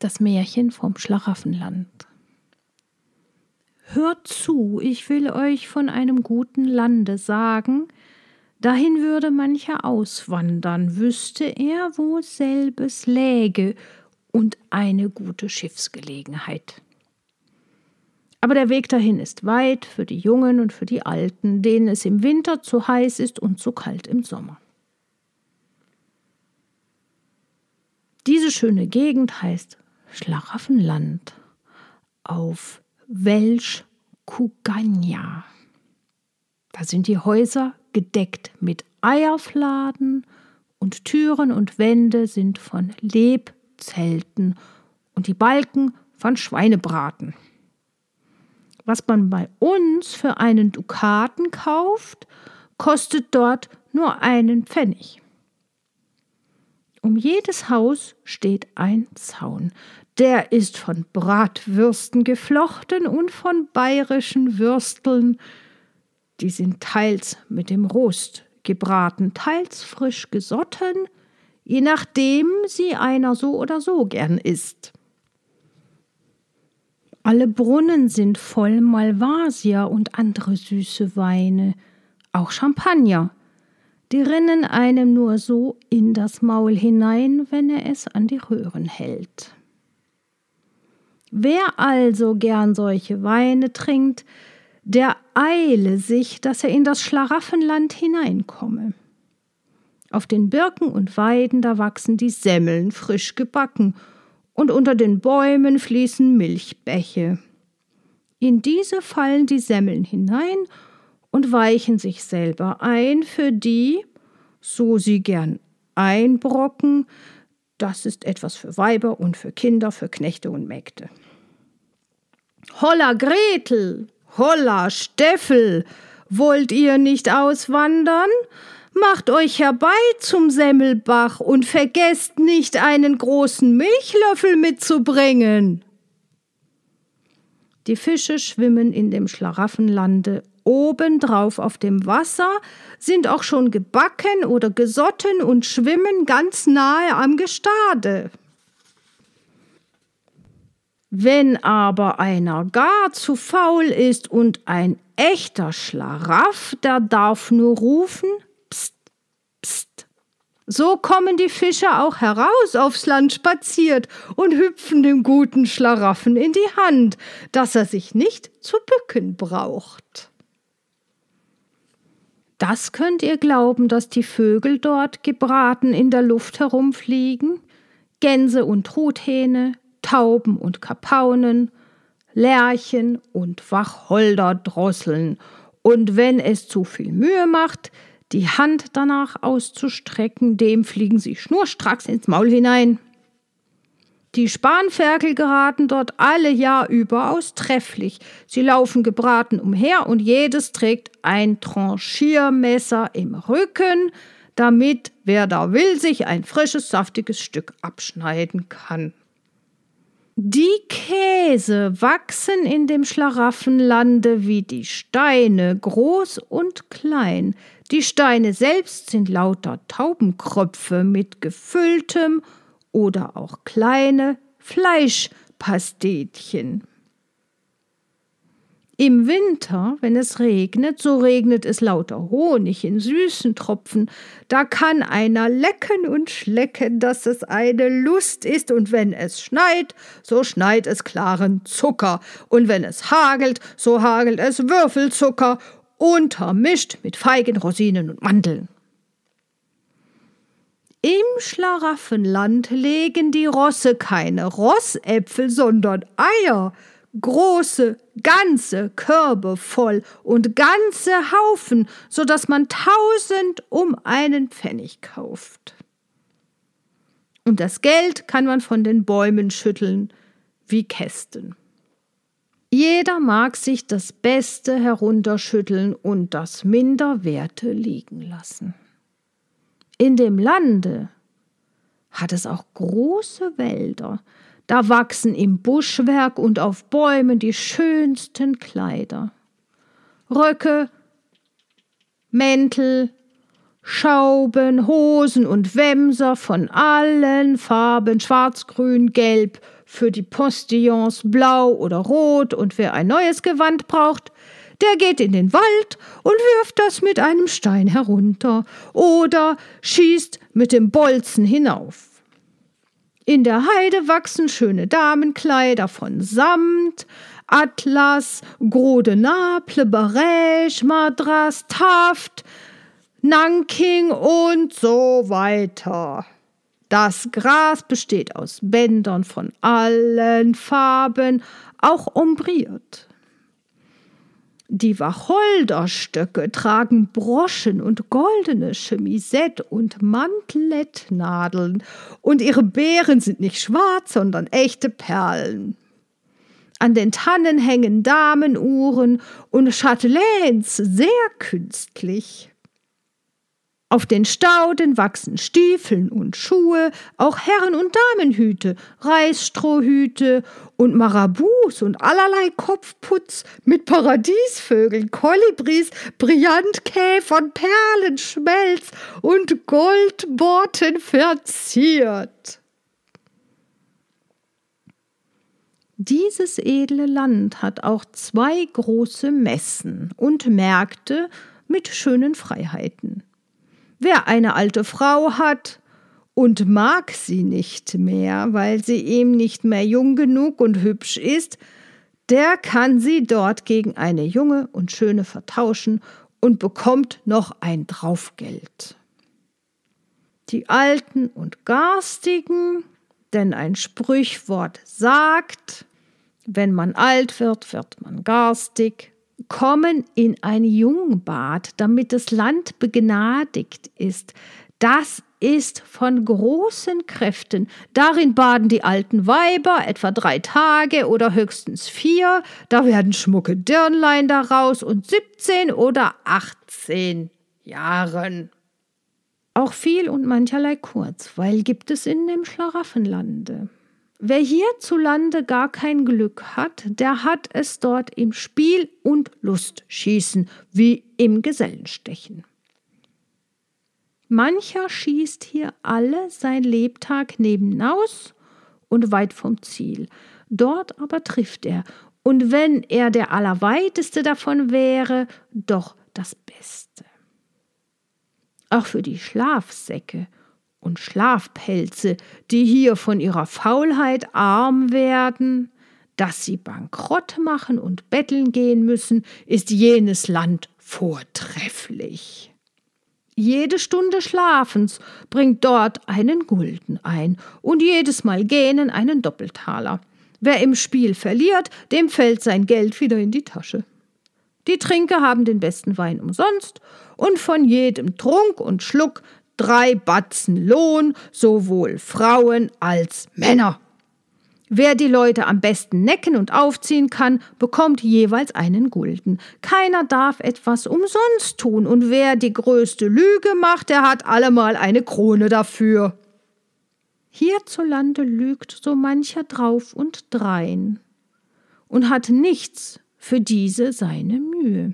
Das Märchen vom Schlaraffenland. Hört zu, ich will euch von einem guten Lande sagen, dahin würde mancher auswandern, wüsste er, wo selbes läge und eine gute Schiffsgelegenheit. Aber der Weg dahin ist weit für die Jungen und für die Alten, denen es im Winter zu heiß ist und zu kalt im Sommer. Diese schöne Gegend heißt Schlaraffenland auf Welsch Kuganja. Da sind die Häuser gedeckt mit Eierfladen und Türen und Wände sind von Lebzelten und die Balken von Schweinebraten. Was man bei uns für einen Dukaten kauft, kostet dort nur einen Pfennig. Um jedes Haus steht ein Zaun. Der ist von Bratwürsten geflochten und von bayerischen Würsteln. Die sind teils mit dem Rost gebraten, teils frisch gesotten, je nachdem sie einer so oder so gern isst. Alle Brunnen sind voll Malvasia und andere süße Weine, auch Champagner. Die rinnen einem nur so in das Maul hinein, wenn er es an die Röhren hält. Wer also gern solche Weine trinkt, der eile sich, dass er in das Schlaraffenland hineinkomme. Auf den Birken und Weiden da wachsen die Semmeln frisch gebacken, und unter den Bäumen fließen Milchbäche. In diese fallen die Semmeln hinein und weichen sich selber ein für die, so sie gern einbrocken, das ist etwas für Weiber und für Kinder, für Knechte und Mägde. Holla Gretel, holla Steffel, wollt ihr nicht auswandern? Macht euch herbei zum Semmelbach und vergesst nicht einen großen Milchlöffel mitzubringen. Die Fische schwimmen in dem Schlaraffenlande obendrauf auf dem Wasser, sind auch schon gebacken oder gesotten und schwimmen ganz nahe am Gestade. Wenn aber einer gar zu faul ist und ein echter Schlaraff, der darf nur rufen, pst, pst. So kommen die Fische auch heraus aufs Land spaziert und hüpfen dem guten Schlaraffen in die Hand, dass er sich nicht zu bücken braucht. Das könnt ihr glauben, dass die Vögel dort gebraten in der Luft herumfliegen? Gänse und Truthähne, Tauben und Kapaunen, Lerchen und Wacholderdrosseln. Und wenn es zu viel Mühe macht, die Hand danach auszustrecken, dem fliegen sie schnurstracks ins Maul hinein. Die Spanferkel geraten dort alle Jahr überaus trefflich. Sie laufen gebraten umher und jedes trägt ein Tranchiermesser im Rücken, damit, wer da will, sich ein frisches, saftiges Stück abschneiden kann. Die Käse wachsen in dem Schlaraffenlande wie die Steine, groß und klein. Die Steine selbst sind lauter Taubenkröpfe mit gefülltem oder auch kleine Fleischpastetchen. Im Winter, wenn es regnet, so regnet es lauter Honig in süßen Tropfen. Da kann einer lecken und schlecken, dass es eine Lust ist. Und wenn es schneit, so schneit es klaren Zucker. Und wenn es hagelt, so hagelt es Würfelzucker, untermischt mit Feigen, Rosinen und Mandeln. Im Schlaraffenland legen die Rosse keine Rossäpfel, sondern Eier, große, ganze Körbe voll und ganze Haufen, so dass man tausend um einen Pfennig kauft. Und das Geld kann man von den Bäumen schütteln wie Kästen. Jeder mag sich das Beste herunterschütteln und das Minderwerte liegen lassen. In dem Lande hat es auch große Wälder, da wachsen im Buschwerk und auf Bäumen die schönsten Kleider. Röcke, Mäntel, Schauben, Hosen und Wämser von allen Farben, schwarz, grün, gelb, für die Postillons blau oder rot und wer ein neues Gewand braucht, der geht in den Wald und wirft das mit einem Stein herunter oder schießt mit dem Bolzen hinauf. In der Heide wachsen schöne Damenkleider von Samt, Atlas, Gros de Naples, Barège, Madras, Taft, Nanking und so weiter. Das Gras besteht aus Bändern von allen Farben, auch umbriert. Die Wacholderstöcke tragen Broschen und goldene Chemisette und Mantelettnadeln, und ihre Beeren sind nicht schwarz, sondern echte Perlen. An den Tannen hängen Damenuhren und Chatelains sehr künstlich. Auf den Stauden wachsen Stiefeln und Schuhe, auch Herren- und Damenhüte, Reisstrohhüte und Marabus und allerlei Kopfputz mit Paradiesvögeln, Kolibris, Brillantkäfern, Perlenschmelz und Goldborten verziert. Dieses edle Land hat auch zwei große Messen und Märkte mit schönen Freiheiten. Wer eine alte Frau hat und mag sie nicht mehr, weil sie ihm nicht mehr jung genug und hübsch ist, der kann sie dort gegen eine junge und schöne vertauschen und bekommt noch ein Draufgeld. Die Alten und Garstigen, denn ein Sprichwort sagt, wenn man alt wird, wird man garstig, kommen in ein Jungbad, damit das Land begnadigt ist. Das ist von großen Kräften. Darin baden die alten Weiber etwa drei Tage oder höchstens vier. Da werden schmucke Dirnlein daraus und 17 oder 18 Jahren. Auch viel und mancherlei Kurzweil gibt es in dem Schlaraffenlande. Wer hierzulande gar kein Glück hat, der hat es dort im Spiel und Lustschießen wie im Gesellenstechen. Mancher schießt hier alle sein Lebtag nebenaus und weit vom Ziel. Dort aber trifft er, und wenn er der Allerweiteste davon wäre, doch das Beste. Auch für die Schlafsäcke und Schlafpelze, die hier von ihrer Faulheit arm werden, dass sie bankrott machen und betteln gehen müssen, ist jenes Land vortrefflich. Jede Stunde Schlafens bringt dort einen Gulden ein und jedes Mal Gähnen einen Doppeltaler. Wer im Spiel verliert, dem fällt sein Geld wieder in die Tasche. Die Trinker haben den besten Wein umsonst und von jedem Trunk und Schluck drei Batzen Lohn, sowohl Frauen als Männer. Wer die Leute am besten necken und aufziehen kann, bekommt jeweils einen Gulden. Keiner darf etwas umsonst tun, und wer die größte Lüge macht, der hat allemal eine Krone dafür. Hierzulande lügt so mancher drauf und drein und hat nichts für diese seine Mühe.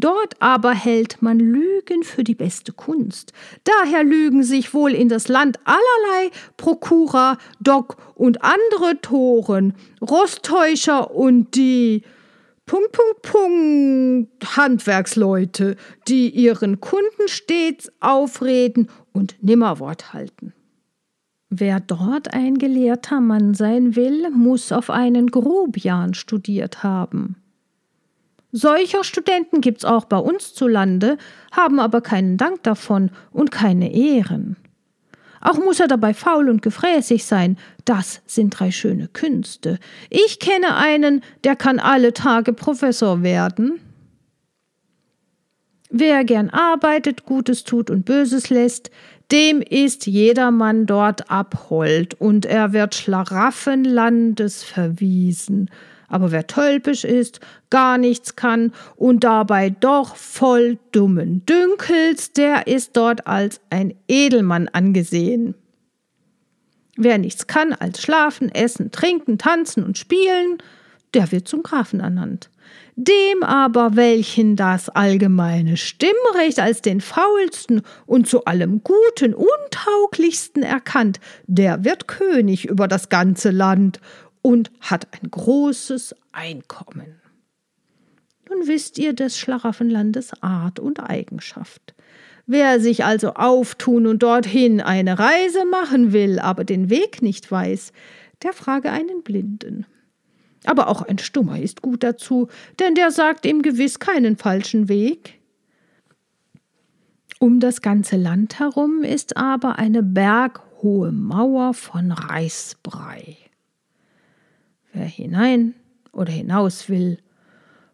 Dort aber hält man Lügen für die beste Kunst. Daher lügen sich wohl in das Land allerlei Prokura, Dock und andere Toren, Rostäuscher und die Punkt, Punkt, Punkt Handwerksleute, die ihren Kunden stets aufreden und nimmer Wort halten. Wer dort ein gelehrter Mann sein will, muss auf einen Grobian studiert haben. Solcher Studenten gibt's auch bei uns zu Lande, haben aber keinen Dank davon und keine Ehren. Auch muss er dabei faul und gefräßig sein. Das sind drei schöne Künste. Ich kenne einen, der kann alle Tage Professor werden. Wer gern arbeitet, Gutes tut und Böses lässt, dem ist jedermann dort abhold und er wird Schlaraffenlandes verwiesen. Aber wer tölpisch ist, gar nichts kann und dabei doch voll dummen Dünkels, der ist dort als ein Edelmann angesehen. Wer nichts kann als schlafen, essen, trinken, tanzen und spielen, der wird zum Grafen ernannt. Dem aber, welchen das allgemeine Stimmrecht als den faulsten und zu allem Guten untauglichsten erkannt, der wird König über das ganze Land und hat ein großes Einkommen. Nun wisst ihr des Schlaraffenlandes Art und Eigenschaft. Wer sich also auftun und dorthin eine Reise machen will, aber den Weg nicht weiß, der frage einen Blinden. Aber auch ein Stummer ist gut dazu, denn der sagt ihm gewiss keinen falschen Weg. Um das ganze Land herum ist aber eine berghohe Mauer von Reisbrei. Wer hinein oder hinaus will,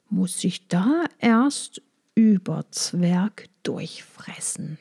muss sich da erst über Zwerg durchfressen.